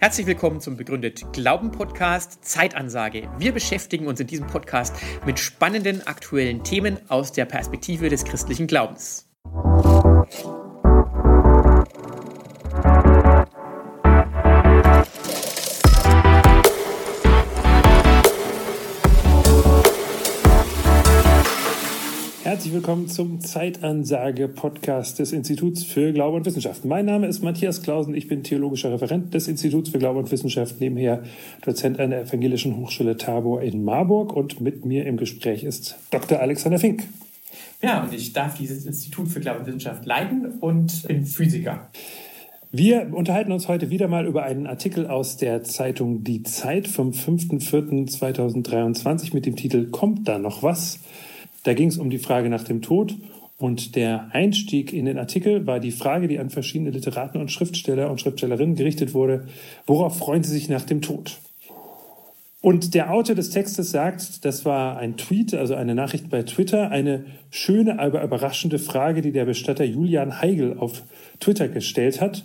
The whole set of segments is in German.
Herzlich willkommen zum Begründet Glauben Podcast Zeitansage. Wir beschäftigen uns in diesem Podcast mit spannenden aktuellen Themen aus der Perspektive des christlichen Glaubens. Herzlich willkommen zum Zeitansage-Podcast des Instituts für Glaube und Wissenschaft. Mein Name ist Matthias Klausen, ich bin theologischer Referent des Instituts für Glaube und Wissenschaft, nebenher Dozent an der Evangelischen Hochschule Tabor in Marburg und mit mir im Gespräch ist Dr. Alexander Fink. Ja, und ich darf dieses Institut für Glaube und Wissenschaft leiten und bin Physiker. Wir unterhalten uns heute wieder mal über einen Artikel aus der Zeitung Die Zeit vom 5.4.2023 mit dem Titel Kommt da noch was? Da ging es um die Frage nach dem Tod und der Einstieg in den Artikel war die Frage, die an verschiedene Literaten und Schriftsteller und Schriftstellerinnen gerichtet wurde, worauf freuen Sie sich nach dem Tod? Und der Autor des Textes sagt, das war ein Tweet, also eine Nachricht bei Twitter, eine schöne, aber überraschende Frage, die der Bestatter Julian Heigl auf Twitter gestellt hat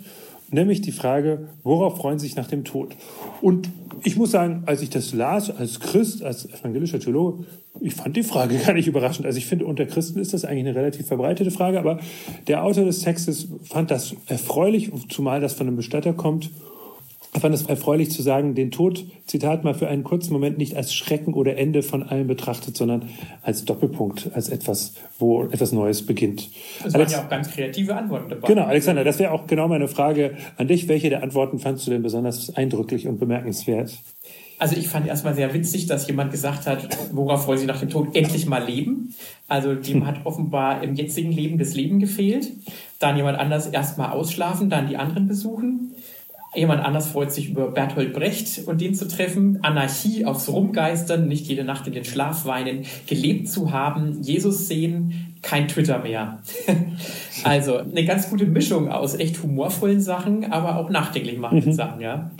nämlich die Frage, worauf freuen Sie sich nach dem Tod? Und ich muss sagen, als ich das las, als Christ, als evangelischer Theologe, ich fand die Frage gar nicht überraschend. Also ich finde, unter Christen ist das eigentlich eine relativ verbreitete Frage, aber der Autor des Textes fand das erfreulich, zumal das von einem Bestatter kommt ich fand es erfreulich zu sagen, den Tod, Zitat mal, für einen kurzen Moment nicht als Schrecken oder Ende von allem betrachtet, sondern als Doppelpunkt, als etwas, wo etwas Neues beginnt. Es waren ja auch ganz kreative Antworten dabei. Genau, Alexander, das wäre auch genau meine Frage an dich. Welche der Antworten fandst du denn besonders eindrücklich und bemerkenswert? Also ich fand erstmal sehr witzig, dass jemand gesagt hat, worauf wollen Sie nach dem Tod endlich mal leben? Also dem hat offenbar im jetzigen Leben das Leben gefehlt. Dann jemand anders erstmal ausschlafen, dann die anderen besuchen. Jemand anders freut sich über Bertolt Brecht und den zu treffen, Anarchie aufs Rumgeistern, nicht jede Nacht in den Schlaf weinen, gelebt zu haben, Jesus sehen, kein Twitter mehr. also eine ganz gute Mischung aus echt humorvollen Sachen, aber auch nachdenklich machenden mhm. Sachen, ja.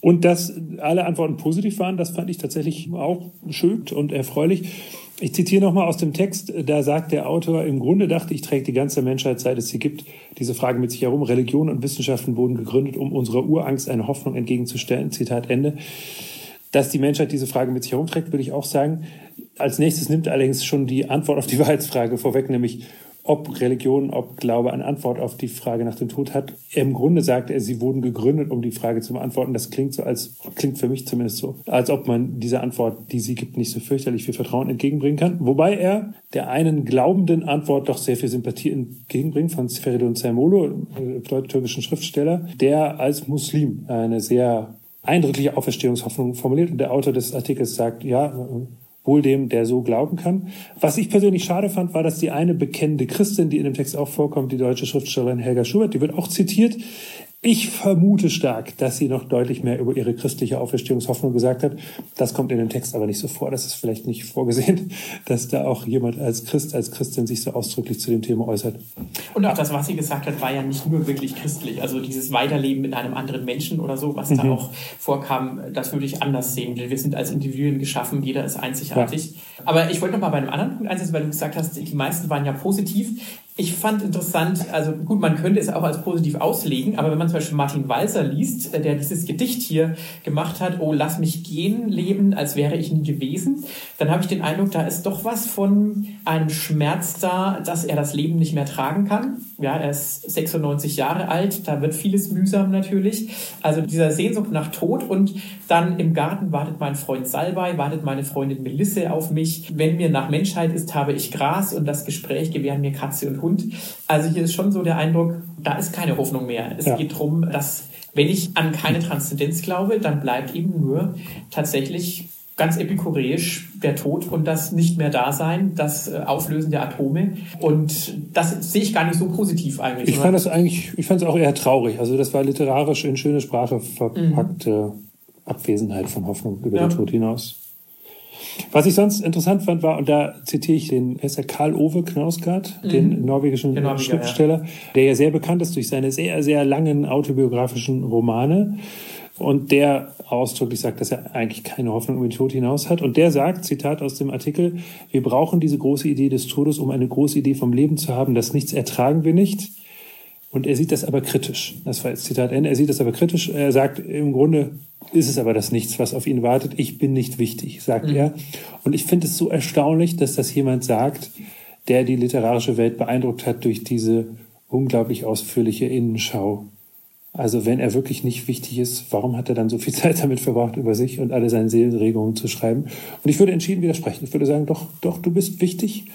Und dass alle Antworten positiv waren, das fand ich tatsächlich auch schön und erfreulich. Ich zitiere nochmal aus dem Text, da sagt der Autor, im Grunde dachte ich, trägt die ganze Menschheit, seit es sie gibt, diese Frage mit sich herum. Religion und Wissenschaften wurden gegründet, um unserer Urangst eine Hoffnung entgegenzustellen. Zitat Ende. Dass die Menschheit diese Frage mit sich herumträgt, würde ich auch sagen. Als nächstes nimmt allerdings schon die Antwort auf die Wahrheitsfrage vorweg, nämlich ob Religion, ob Glaube eine Antwort auf die Frage nach dem Tod hat. Im Grunde sagt er, sie wurden gegründet, um die Frage zu beantworten. Das klingt so, als klingt für mich zumindest so, als ob man dieser Antwort, die sie gibt, nicht so fürchterlich viel Vertrauen entgegenbringen kann. Wobei er der einen glaubenden Antwort doch sehr viel Sympathie entgegenbringt von Feridun Zermolo, äh, türkischen Schriftsteller, der als Muslim eine sehr eindrückliche Auferstehungshoffnung formuliert. Und der Autor des Artikels sagt, ja, wohl dem, der so glauben kann. Was ich persönlich schade fand, war, dass die eine bekennende Christin, die in dem Text auch vorkommt, die deutsche Schriftstellerin Helga Schubert, die wird auch zitiert, ich vermute stark, dass sie noch deutlich mehr über ihre christliche Auferstehungshoffnung gesagt hat. Das kommt in dem Text aber nicht so vor. Das ist vielleicht nicht vorgesehen, dass da auch jemand als Christ, als Christin sich so ausdrücklich zu dem Thema äußert. Und auch das, was sie gesagt hat, war ja nicht nur wirklich christlich. Also dieses Weiterleben mit einem anderen Menschen oder so, was mhm. da auch vorkam, das würde ich anders sehen. Wir sind als Individuen geschaffen, jeder ist einzigartig. Ja. Aber ich wollte noch mal bei einem anderen Punkt einsetzen, weil du gesagt hast, die meisten waren ja positiv. Ich fand interessant, also gut, man könnte es auch als positiv auslegen, aber wenn man zum Beispiel Martin Walser liest, äh, der dieses Gedicht hier gemacht hat, oh, lass mich gehen, leben, als wäre ich nie gewesen, dann habe ich den Eindruck, da ist doch was von einem Schmerz da, dass er das Leben nicht mehr tragen kann. Ja, er ist 96 Jahre alt, da wird vieles mühsam natürlich. Also dieser Sehnsucht nach Tod und dann im Garten wartet mein Freund Salbei, wartet meine Freundin Melisse auf mich. Wenn mir nach Menschheit ist, habe ich Gras und das Gespräch gewähren mir Katze und Hund. Also hier ist schon so der Eindruck, da ist keine Hoffnung mehr. Es ja. geht darum, dass wenn ich an keine Transzendenz glaube, dann bleibt eben nur tatsächlich ganz epikureisch der Tod und das nicht mehr Dasein, das äh, Auflösen der Atome. Und das sehe ich gar nicht so positiv eigentlich. Ich fand das eigentlich, ich fand es auch eher traurig. Also das war literarisch in schöne Sprache verpackte mhm. Abwesenheit von Hoffnung über ja. den Tod hinaus. Was ich sonst interessant fand, war, und da zitiere ich den, ist der Karl Ove Knausgard, mhm. den norwegischen Norweger, Schriftsteller, ja. der ja sehr bekannt ist durch seine sehr, sehr langen autobiografischen Romane. Und der ausdrücklich sagt, dass er eigentlich keine Hoffnung über den Tod hinaus hat. Und der sagt, Zitat aus dem Artikel, wir brauchen diese große Idee des Todes, um eine große Idee vom Leben zu haben. Das Nichts ertragen wir nicht. Und er sieht das aber kritisch. Das war jetzt Zitat Ende. Er sieht das aber kritisch. Er sagt, im Grunde ist es aber das Nichts, was auf ihn wartet. Ich bin nicht wichtig, sagt mhm. er. Und ich finde es so erstaunlich, dass das jemand sagt, der die literarische Welt beeindruckt hat durch diese unglaublich ausführliche Innenschau. Also wenn er wirklich nicht wichtig ist, warum hat er dann so viel Zeit damit verbracht, über sich und alle seine Seelenregungen zu schreiben? Und ich würde entschieden widersprechen. Ich würde sagen, doch, doch, du bist wichtig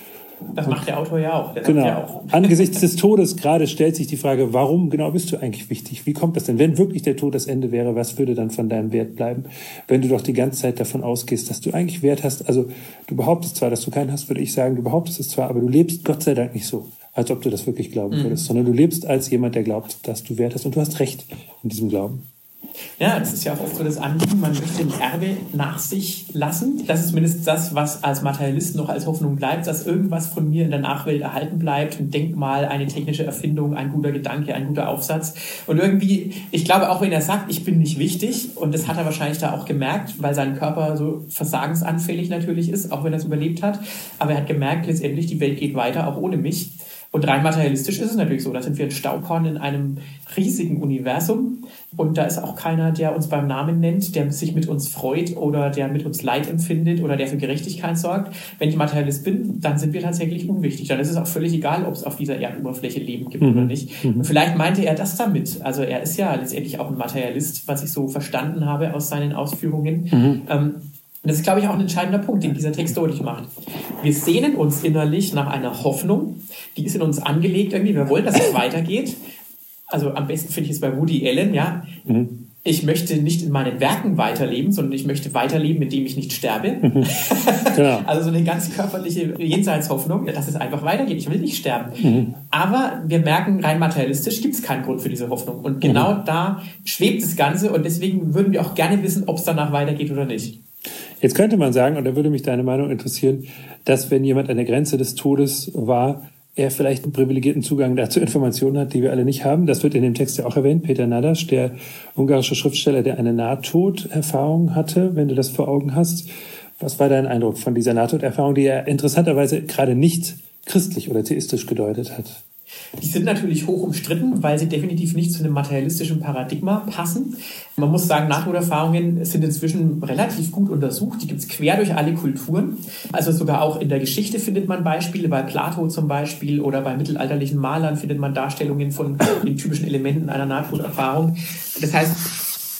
das macht der Autor ja auch. Genau. Ja auch. Angesichts des Todes gerade stellt sich die Frage, warum genau bist du eigentlich wichtig? Wie kommt das denn? Wenn wirklich der Tod das Ende wäre, was würde dann von deinem Wert bleiben? Wenn du doch die ganze Zeit davon ausgehst, dass du eigentlich Wert hast. Also du behauptest zwar, dass du keinen hast, würde ich sagen, du behauptest es zwar, aber du lebst Gott sei Dank nicht so, als ob du das wirklich glauben mhm. würdest, sondern du lebst als jemand, der glaubt, dass du Wert hast. Und du hast Recht in diesem Glauben. Ja, das ist ja auch oft so das Anliegen, man möchte ein Erbe nach sich lassen. Das ist zumindest das, was als Materialist noch als Hoffnung bleibt, dass irgendwas von mir in der Nachwelt erhalten bleibt, ein Denkmal, eine technische Erfindung, ein guter Gedanke, ein guter Aufsatz. Und irgendwie, ich glaube, auch wenn er sagt, ich bin nicht wichtig, und das hat er wahrscheinlich da auch gemerkt, weil sein Körper so versagensanfällig natürlich ist, auch wenn er es überlebt hat, aber er hat gemerkt, letztendlich, die Welt geht weiter, auch ohne mich. Und rein materialistisch ist es natürlich so. Da sind wir ein Staubkorn in einem riesigen Universum. Und da ist auch keiner, der uns beim Namen nennt, der sich mit uns freut oder der mit uns Leid empfindet oder der für Gerechtigkeit sorgt. Wenn ich Materialist bin, dann sind wir tatsächlich unwichtig. Dann ist es auch völlig egal, ob es auf dieser Erdoberfläche Leben gibt mhm. oder nicht. Mhm. Und vielleicht meinte er das damit. Also er ist ja letztendlich auch ein Materialist, was ich so verstanden habe aus seinen Ausführungen. Mhm. Ähm, und das ist, glaube ich, auch ein entscheidender Punkt, den dieser Text deutlich macht. Wir sehnen uns innerlich nach einer Hoffnung, die ist in uns angelegt irgendwie. Wir wollen, dass es weitergeht. Also am besten finde ich es bei Woody Allen, ja. Mhm. Ich möchte nicht in meinen Werken weiterleben, sondern ich möchte weiterleben, indem ich nicht sterbe. Mhm. Genau. also so eine ganz körperliche Jenseitshoffnung, dass es einfach weitergeht. Ich will nicht sterben. Mhm. Aber wir merken, rein materialistisch gibt es keinen Grund für diese Hoffnung. Und genau mhm. da schwebt das Ganze und deswegen würden wir auch gerne wissen, ob es danach weitergeht oder nicht. Jetzt könnte man sagen, und da würde mich deine Meinung interessieren, dass wenn jemand an der Grenze des Todes war, er vielleicht einen privilegierten Zugang dazu Informationen hat, die wir alle nicht haben. Das wird in dem Text ja auch erwähnt. Peter Nadasch, der ungarische Schriftsteller, der eine Nahtoderfahrung hatte, wenn du das vor Augen hast. Was war dein Eindruck von dieser Nahtoderfahrung, die er interessanterweise gerade nicht christlich oder theistisch gedeutet hat? Die sind natürlich hoch umstritten, weil sie definitiv nicht zu einem materialistischen Paradigma passen. Man muss sagen, Nahtoderfahrungen sind inzwischen relativ gut untersucht. Die gibt es quer durch alle Kulturen. Also sogar auch in der Geschichte findet man Beispiele, bei Plato zum Beispiel oder bei mittelalterlichen Malern findet man Darstellungen von den typischen Elementen einer Nahtoderfahrung. Das heißt,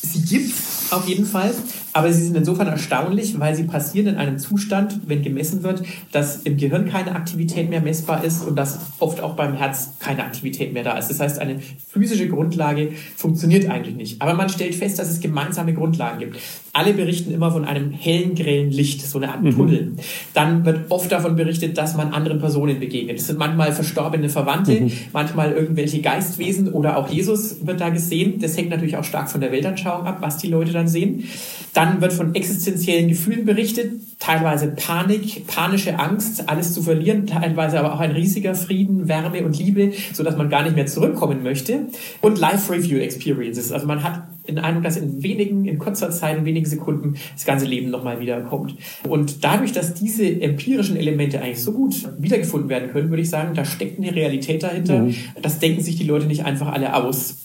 sie gibt auf jeden Fall. Aber sie sind insofern erstaunlich, weil sie passieren in einem Zustand, wenn gemessen wird, dass im Gehirn keine Aktivität mehr messbar ist und dass oft auch beim Herz keine Aktivität mehr da ist. Das heißt, eine physische Grundlage funktioniert eigentlich nicht. Aber man stellt fest, dass es gemeinsame Grundlagen gibt. Alle berichten immer von einem hellen, grellen Licht, so eine Art mhm. Tunnel. Mhm. Dann wird oft davon berichtet, dass man anderen Personen begegnet. Es sind manchmal verstorbene Verwandte, mhm. manchmal irgendwelche Geistwesen oder auch Jesus wird da gesehen. Das hängt natürlich auch stark von der Weltanschauung ab, was die Leute dann sehen. Dann wird von existenziellen Gefühlen berichtet, teilweise Panik, panische Angst, alles zu verlieren, teilweise aber auch ein riesiger Frieden, Wärme und Liebe, so dass man gar nicht mehr zurückkommen möchte. Und Life Review Experiences. Also man hat den Eindruck, dass in wenigen, in kurzer Zeit, in wenigen Sekunden das ganze Leben nochmal wiederkommt. Und dadurch, dass diese empirischen Elemente eigentlich so gut wiedergefunden werden können, würde ich sagen, da steckt eine Realität dahinter. Mhm. Das denken sich die Leute nicht einfach alle aus.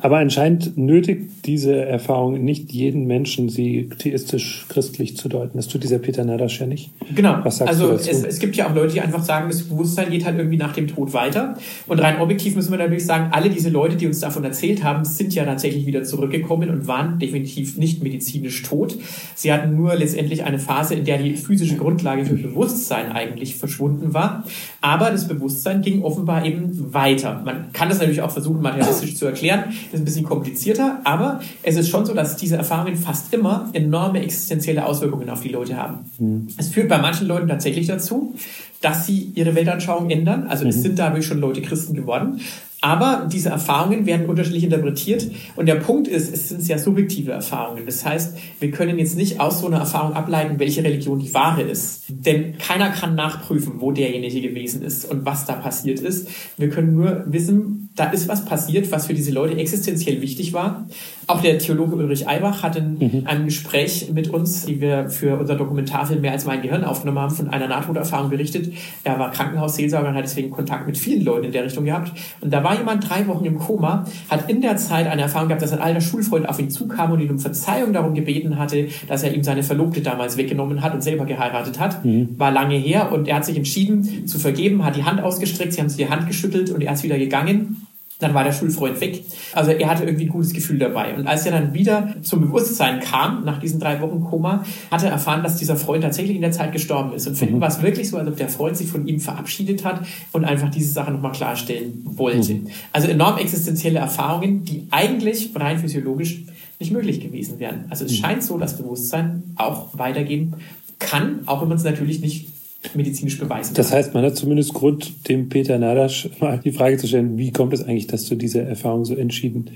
Aber anscheinend nötigt diese Erfahrung nicht jeden Menschen, sie theistisch-christlich zu deuten. Das tut dieser Peter Nadasch ja nicht. Genau. Was sagst also du dazu? Es, es gibt ja auch Leute, die einfach sagen, das Bewusstsein geht halt irgendwie nach dem Tod weiter. Und rein objektiv müssen wir natürlich sagen, alle diese Leute, die uns davon erzählt haben, sind ja tatsächlich wieder zurückgekommen und waren definitiv nicht medizinisch tot. Sie hatten nur letztendlich eine Phase, in der die physische Grundlage für Bewusstsein eigentlich verschwunden war. Aber das Bewusstsein ging offenbar eben weiter. Man kann das natürlich auch versuchen, materialistisch zu erklären ist ein bisschen komplizierter, aber es ist schon so, dass diese Erfahrungen fast immer enorme existenzielle Auswirkungen auf die Leute haben. Mhm. Es führt bei manchen Leuten tatsächlich dazu, dass sie ihre Weltanschauung ändern. Also es mhm. sind dadurch schon Leute Christen geworden. Aber diese Erfahrungen werden unterschiedlich interpretiert. Und der Punkt ist, es sind sehr subjektive Erfahrungen. Das heißt, wir können jetzt nicht aus so einer Erfahrung ableiten, welche Religion die wahre ist. Denn keiner kann nachprüfen, wo derjenige gewesen ist und was da passiert ist. Wir können nur wissen, da ist was passiert, was für diese Leute existenziell wichtig war. Auch der Theologe Ulrich Eibach hat in mhm. einem Gespräch mit uns, die wir für unser Dokumentarfilm Mehr als mein Gehirn aufgenommen haben, von einer Nahtoderfahrung berichtet. Er war Krankenhausseelsorger und hat deswegen Kontakt mit vielen Leuten in der Richtung gehabt. Und da war jemand drei Wochen im Koma, hat in der Zeit eine Erfahrung gehabt, dass ein alter Schulfreund auf ihn zukam und ihn um Verzeihung darum gebeten hatte, dass er ihm seine Verlobte damals weggenommen hat und selber geheiratet hat. Mhm. War lange her und er hat sich entschieden zu vergeben, hat die Hand ausgestreckt, sie haben sich die Hand geschüttelt und er ist wieder gegangen. Dann war der Schulfreund weg. Also er hatte irgendwie ein gutes Gefühl dabei. Und als er dann wieder zum Bewusstsein kam, nach diesen drei Wochen Koma, hat er erfahren, dass dieser Freund tatsächlich in der Zeit gestorben ist. Und für mhm. ihn war es wirklich so, als ob der Freund sich von ihm verabschiedet hat und einfach diese Sache nochmal klarstellen wollte. Mhm. Also enorm existenzielle Erfahrungen, die eigentlich rein physiologisch nicht möglich gewesen wären. Also es mhm. scheint so, dass Bewusstsein auch weitergehen kann, auch wenn man es natürlich nicht medizinisch beweisen Das heißt, man hat zumindest Grund, dem Peter Nadasch mal die Frage zu stellen, wie kommt es eigentlich, dass du diese Erfahrung so entschieden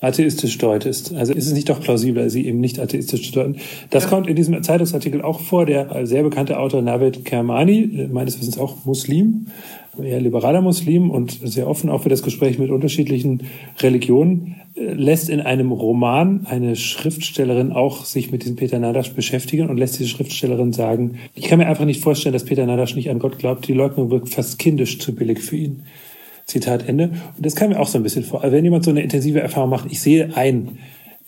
atheistisch deutest. Also ist es nicht doch plausibler, sie eben nicht atheistisch zu deuten. Das ja. kommt in diesem Zeitungsartikel auch vor. Der sehr bekannte Autor Navid Kermani, meines Wissens auch Muslim, eher liberaler Muslim und sehr offen auch für das Gespräch mit unterschiedlichen Religionen, lässt in einem Roman eine Schriftstellerin auch sich mit diesem Peter Nadasch beschäftigen und lässt diese Schriftstellerin sagen, ich kann mir einfach nicht vorstellen, dass Peter Nadasch nicht an Gott glaubt. Die Leugnung wirkt fast kindisch zu billig für ihn. Zitat Ende. Und das kam mir auch so ein bisschen vor. Also wenn jemand so eine intensive Erfahrung macht, ich sehe ein,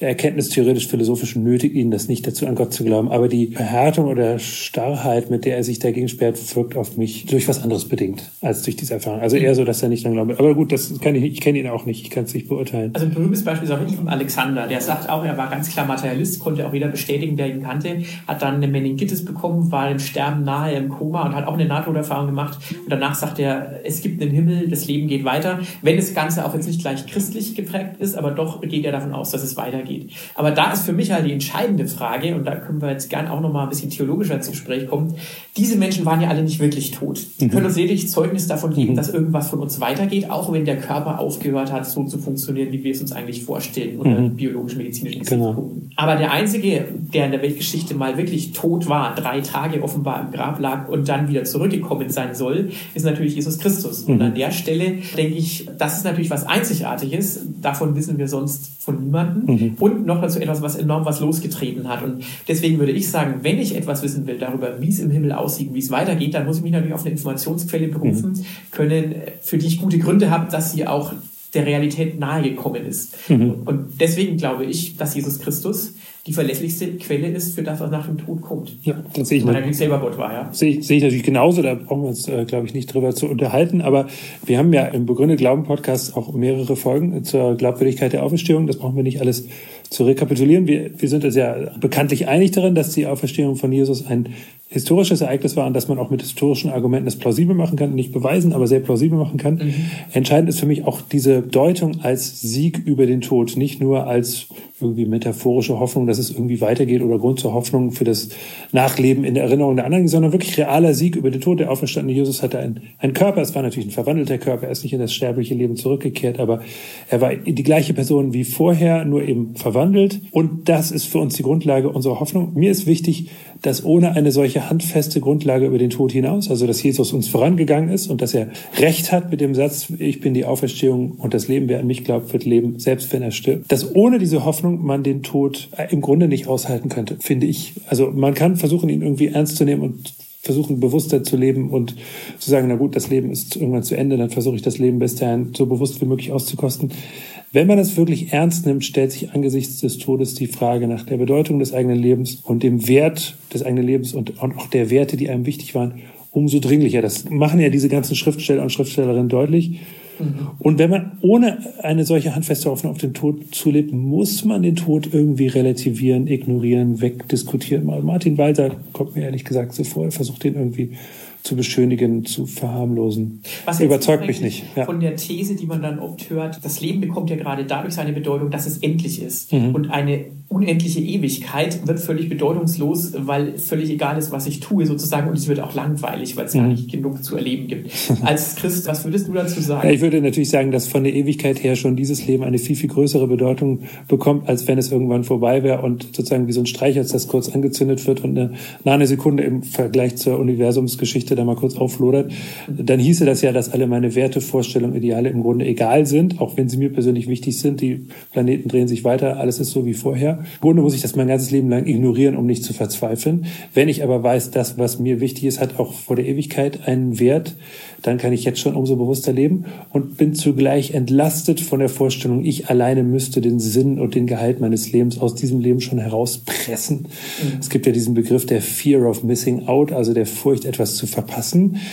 erkenntnistheoretisch-philosophisch nötigt ihn das nicht dazu, an Gott zu glauben. Aber die Verhärtung oder Starrheit, mit der er sich dagegen sperrt, wirkt auf mich durch was anderes bedingt als durch diese Erfahrung. Also eher so, dass er nicht dran glaubt. Aber gut, das kann ich. Ich kenne ihn auch nicht. Ich kann es nicht beurteilen. Also ein berühmtes Beispiel ist auch Ibn Alexander. Der sagt auch, er war ganz klar Materialist, konnte auch jeder bestätigen, der ihn kannte. Hat dann eine Meningitis bekommen, war im Sterben nahe im Koma und hat auch eine Nahtoderfahrung gemacht. Und danach sagt er, es gibt einen Himmel, das Leben geht weiter. Wenn das Ganze auch jetzt nicht gleich christlich geprägt ist, aber doch geht er davon aus, dass es weitergeht geht. Aber da ist für mich halt die entscheidende Frage, und da können wir jetzt gerne auch noch mal ein bisschen theologischer ins Gespräch kommen. Diese Menschen waren ja alle nicht wirklich tot. Die mhm. können uns lediglich Zeugnis davon geben, mhm. dass irgendwas von uns weitergeht, auch wenn der Körper aufgehört hat, so zu funktionieren, wie wir es uns eigentlich vorstellen, unter mhm. biologisch-medizinischen genau. Aber der Einzige, der in der Weltgeschichte mal wirklich tot war, drei Tage offenbar im Grab lag und dann wieder zurückgekommen sein soll, ist natürlich Jesus Christus. Und mhm. an der Stelle denke ich, das ist natürlich was Einzigartiges. Davon wissen wir sonst von niemandem. Mhm und noch dazu etwas, was enorm was losgetreten hat. Und deswegen würde ich sagen, wenn ich etwas wissen will darüber, wie es im Himmel aussieht, wie es weitergeht, dann muss ich mich natürlich auf eine Informationsquelle berufen mhm. können, für die ich gute Gründe habe, dass sie auch der Realität nahegekommen ist. Mhm. Und deswegen glaube ich, dass Jesus Christus die verlässlichste Quelle ist für das, was nach dem Tod kommt. Ja, das sehe ich Weil er selber Gott war, ja. Sehe ich, sehe ich natürlich genauso, da brauchen wir uns, äh, glaube ich, nicht drüber zu unterhalten. Aber wir haben ja im Begründet Glauben Podcast auch mehrere Folgen zur Glaubwürdigkeit der Auferstehung. Das brauchen wir nicht alles zu rekapitulieren. Wir, wir sind uns ja bekanntlich einig darin, dass die Auferstehung von Jesus ein historisches Ereignis war und dass man auch mit historischen Argumenten es plausibel machen kann, nicht beweisen, aber sehr plausibel machen kann. Mhm. Entscheidend ist für mich auch diese Deutung als Sieg über den Tod, nicht nur als irgendwie metaphorische Hoffnung, dass es irgendwie weitergeht oder Grund zur Hoffnung für das Nachleben in der Erinnerung der anderen, sondern wirklich realer Sieg über den Tod. Der auferstandene Jesus hatte einen, einen Körper, es war natürlich ein verwandelter Körper, er ist nicht in das sterbliche Leben zurückgekehrt, aber er war die gleiche Person wie vorher, nur eben verwandelt. Und das ist für uns die Grundlage unserer Hoffnung. Mir ist wichtig, dass ohne eine solche handfeste Grundlage über den Tod hinaus, also dass Jesus uns vorangegangen ist und dass er Recht hat mit dem Satz, ich bin die Auferstehung und das Leben, wer an mich glaubt, wird leben, selbst wenn er stirbt, dass ohne diese Hoffnung man den Tod im Grunde nicht aushalten könnte, finde ich. Also man kann versuchen, ihn irgendwie ernst zu nehmen und versuchen, bewusster zu leben und zu sagen, na gut, das Leben ist irgendwann zu Ende, dann versuche ich das Leben bis dahin so bewusst wie möglich auszukosten. Wenn man es wirklich ernst nimmt, stellt sich angesichts des Todes die Frage nach der Bedeutung des eigenen Lebens und dem Wert des eigenen Lebens und auch der Werte, die einem wichtig waren, umso dringlicher. Das machen ja diese ganzen Schriftsteller und Schriftstellerinnen deutlich. Mhm. Und wenn man ohne eine solche handfeste Hoffnung auf den Tod zulebt, muss man den Tod irgendwie relativieren, ignorieren, wegdiskutieren. Martin Walter kommt mir ehrlich gesagt so vor, er versucht den irgendwie zu beschönigen, zu verharmlosen. Was überzeugt mich nicht. Ja. Von der These, die man dann oft hört, das Leben bekommt ja gerade dadurch seine Bedeutung, dass es endlich ist. Mhm. Und eine unendliche Ewigkeit wird völlig bedeutungslos, weil völlig egal ist, was ich tue sozusagen und es wird auch langweilig, weil es mhm. ja nicht genug zu erleben gibt. Als Christ, was würdest du dazu sagen? Ja, ich würde natürlich sagen, dass von der Ewigkeit her schon dieses Leben eine viel, viel größere Bedeutung bekommt, als wenn es irgendwann vorbei wäre und sozusagen wie so ein Streichholz, das kurz angezündet wird und eine, Sekunde im Vergleich zur Universumsgeschichte da mal kurz auflodert. Dann hieße das ja, dass alle meine Werte, Vorstellungen, Ideale im Grunde egal sind, auch wenn sie mir persönlich wichtig sind. Die Planeten drehen sich weiter, alles ist so wie vorher. Im Grunde muss ich das mein ganzes Leben lang ignorieren, um nicht zu verzweifeln. Wenn ich aber weiß, das, was mir wichtig ist, hat auch vor der Ewigkeit einen Wert, dann kann ich jetzt schon umso bewusster leben und bin zugleich entlastet von der Vorstellung, ich alleine müsste den Sinn und den Gehalt meines Lebens aus diesem Leben schon herauspressen. Mhm. Es gibt ja diesen Begriff der Fear of Missing Out, also der Furcht, etwas zu verpassen,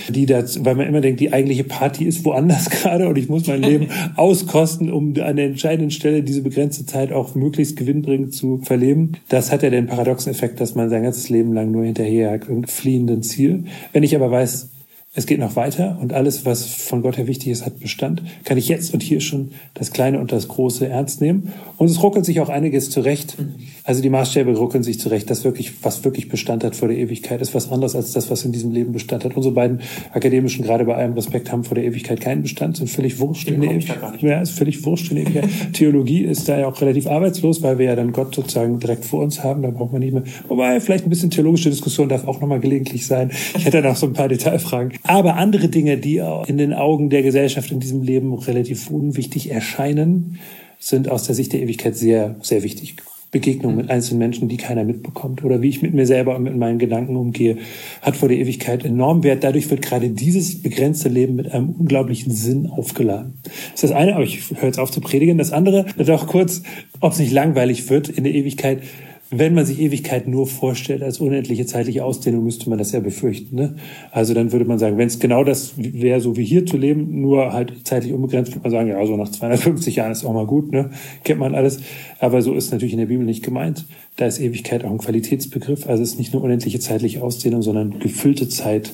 die dazu, weil man immer denkt, die eigentliche Party ist woanders gerade und ich muss mein Leben auskosten, um an der entscheidenden Stelle diese begrenzte Zeit auch möglichst gewinnbringend zu verleben. Das hat ja den paradoxen Effekt, dass man sein ganzes Leben lang nur hinterher fliehenden Ziel. Wenn ich aber weiß, es geht noch weiter und alles, was von Gott her wichtig ist, hat Bestand. Kann ich jetzt und hier schon das Kleine und das Große ernst nehmen. Und es ruckelt sich auch einiges zurecht. Also die Maßstäbe ruckeln sich zurecht. Das wirklich, was wirklich Bestand hat vor der Ewigkeit, ist was anderes als das, was in diesem Leben Bestand hat. Unsere beiden akademischen, gerade bei allem Respekt, haben vor der Ewigkeit keinen Bestand, sind völlig wurscht in der Ewigkeit. Ja, ist völlig wurscht in der Ewigkeit. Theologie ist da ja auch relativ arbeitslos, weil wir ja dann Gott sozusagen direkt vor uns haben. Da braucht man nicht mehr. Wobei, vielleicht ein bisschen theologische Diskussion darf auch nochmal gelegentlich sein. Ich hätte noch so ein paar Detailfragen. Aber andere Dinge, die in den Augen der Gesellschaft in diesem Leben relativ unwichtig erscheinen, sind aus der Sicht der Ewigkeit sehr, sehr wichtig. Begegnung mit einzelnen Menschen, die keiner mitbekommt oder wie ich mit mir selber und mit meinen Gedanken umgehe, hat vor der Ewigkeit enorm Wert. Dadurch wird gerade dieses begrenzte Leben mit einem unglaublichen Sinn aufgeladen. Das ist das eine, aber ich höre jetzt auf zu predigen. Das andere, doch kurz, ob es nicht langweilig wird in der Ewigkeit, wenn man sich Ewigkeit nur vorstellt als unendliche zeitliche Ausdehnung, müsste man das ja befürchten. Ne? Also dann würde man sagen, wenn es genau das wäre, so wie hier zu leben, nur halt zeitlich unbegrenzt, würde man sagen, ja, so nach 250 Jahren ist auch mal gut, ne? kennt man alles. Aber so ist natürlich in der Bibel nicht gemeint. Da ist Ewigkeit auch ein Qualitätsbegriff. Also es ist nicht nur unendliche zeitliche Ausdehnung, sondern gefüllte Zeit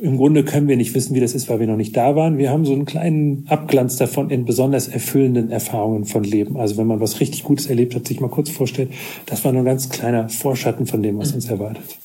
im Grunde können wir nicht wissen, wie das ist, weil wir noch nicht da waren. Wir haben so einen kleinen Abglanz davon in besonders erfüllenden Erfahrungen von Leben. Also wenn man was richtig Gutes erlebt hat, sich mal kurz vorstellt, das war nur ein ganz kleiner Vorschatten von dem, was uns erwartet.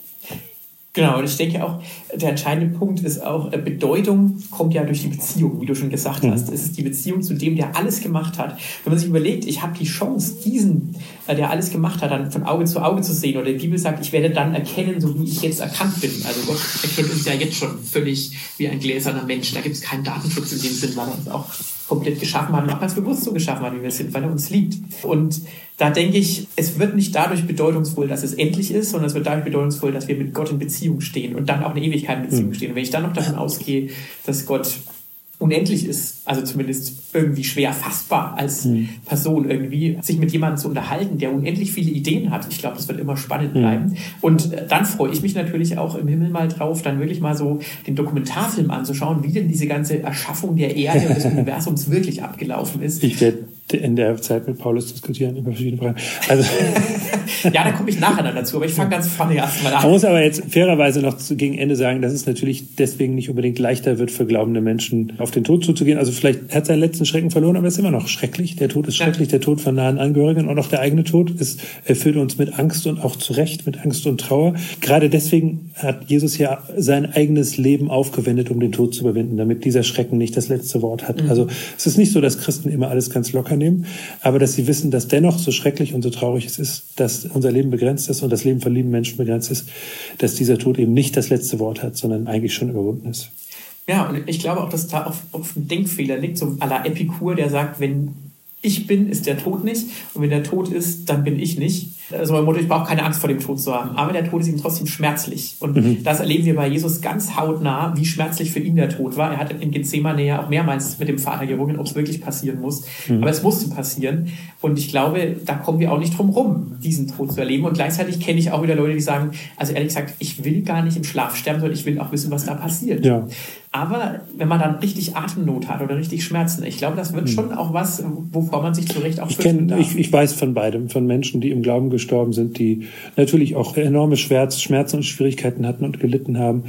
Genau, und ich denke auch, der entscheidende Punkt ist auch, äh, Bedeutung kommt ja durch die Beziehung, wie du schon gesagt mhm. hast. Es ist die Beziehung zu dem, der alles gemacht hat. Wenn man sich überlegt, ich habe die Chance, diesen, äh, der alles gemacht hat, dann von Auge zu Auge zu sehen. Oder die Bibel sagt, ich werde dann erkennen, so wie ich jetzt erkannt bin. Also Gott erkennt uns ja jetzt schon völlig wie ein gläserner Mensch. Da gibt es keinen Datenschutz in dem Sinn, weil er uns auch komplett geschaffen hat und auch ganz bewusst so geschaffen hat, wie wir sind, weil er uns liebt. Und da denke ich, es wird nicht dadurch bedeutungsvoll, dass es endlich ist, sondern es wird dadurch bedeutungsvoll, dass wir mit Gott in Beziehung stehen und dann auch eine Ewigkeit in Beziehung mhm. stehen. Und wenn ich dann noch davon ausgehe, dass Gott unendlich ist, also zumindest irgendwie schwer fassbar als mhm. Person irgendwie, sich mit jemandem zu unterhalten, der unendlich viele Ideen hat. Ich glaube, das wird immer spannend mhm. bleiben. Und äh, dann freue ich mich natürlich auch im Himmel mal drauf, dann wirklich mal so den Dokumentarfilm anzuschauen, wie denn diese ganze Erschaffung der Erde und des Universums wirklich abgelaufen ist. Ich werde in der Zeit mit Paulus diskutieren über verschiedene Fragen. Also ja, da komme ich nachher dann dazu, aber ich fange ganz vorne erstmal an. Man muss aber jetzt fairerweise noch gegen Ende sagen, dass es natürlich deswegen nicht unbedingt leichter wird für glaubende Menschen, auf den Tod zuzugehen. Also vielleicht hat seinen letzten Schrecken verloren, aber es ist immer noch schrecklich. Der Tod ist schrecklich, der Tod von nahen Angehörigen und auch der eigene Tod ist, erfüllt uns mit Angst und auch zu Recht mit Angst und Trauer. Gerade deswegen hat Jesus ja sein eigenes Leben aufgewendet, um den Tod zu überwinden, damit dieser Schrecken nicht das letzte Wort hat. Mhm. Also es ist nicht so, dass Christen immer alles ganz locker locker nehmen, aber dass sie wissen, dass dennoch so schrecklich und so traurig es ist, dass unser Leben begrenzt ist und das Leben von lieben Menschen begrenzt ist, dass dieser Tod eben nicht das letzte Wort hat, sondern eigentlich schon überwunden ist. Ja, und ich glaube auch, dass da auf, auf einem Denkfehler liegt, so à la Epikur, der sagt, wenn ich bin, ist der Tod nicht. Und wenn der Tod ist, dann bin ich nicht. Also mein Motto, ich brauche keine Angst vor dem Tod zu haben. Aber der Tod ist ihm trotzdem schmerzlich. Und mhm. das erleben wir bei Jesus ganz hautnah, wie schmerzlich für ihn der Tod war. Er hat in Gethsemane ja auch mehrmals mit dem Vater gerungen, ob es wirklich passieren muss. Mhm. Aber es musste passieren. Und ich glaube, da kommen wir auch nicht drum rum, diesen Tod zu erleben. Und gleichzeitig kenne ich auch wieder Leute, die sagen, also ehrlich gesagt, ich will gar nicht im Schlaf sterben, sondern ich will auch wissen, was da passiert. Ja. Aber wenn man dann richtig Atemnot hat oder richtig Schmerzen, ich glaube, das wird hm. schon auch was, wovor man sich zu Recht auch ich, kenn, ich, ich weiß von beidem, von Menschen, die im Glauben gestorben sind, die natürlich auch enorme Schmerzen und Schwierigkeiten hatten und gelitten haben.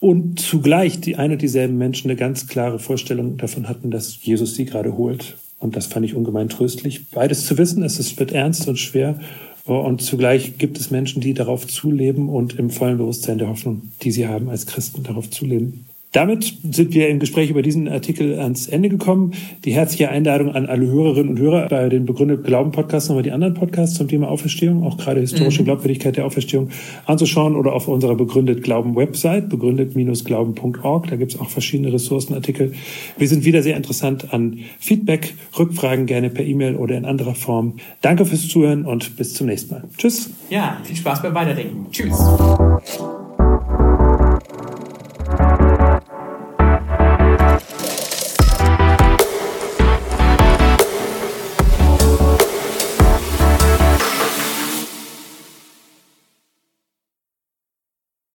Und zugleich die ein und dieselben Menschen eine ganz klare Vorstellung davon hatten, dass Jesus sie gerade holt Und das fand ich ungemein tröstlich. Beides zu wissen, es wird ernst und schwer. Und zugleich gibt es Menschen, die darauf zuleben und im vollen Bewusstsein der Hoffnung, die sie haben als Christen, darauf zuleben. Damit sind wir im Gespräch über diesen Artikel ans Ende gekommen. Die herzliche Einladung an alle Hörerinnen und Hörer bei den Begründet Glauben Podcasts nochmal die anderen Podcasts zum Thema Auferstehung, auch gerade historische mhm. Glaubwürdigkeit der Auferstehung anzuschauen oder auf unserer Begründet Glauben Website, begründet-glauben.org. Da gibt es auch verschiedene Ressourcenartikel. Wir sind wieder sehr interessant an Feedback, Rückfragen gerne per E-Mail oder in anderer Form. Danke fürs Zuhören und bis zum nächsten Mal. Tschüss. Ja, viel Spaß beim Weiterdenken. Tschüss.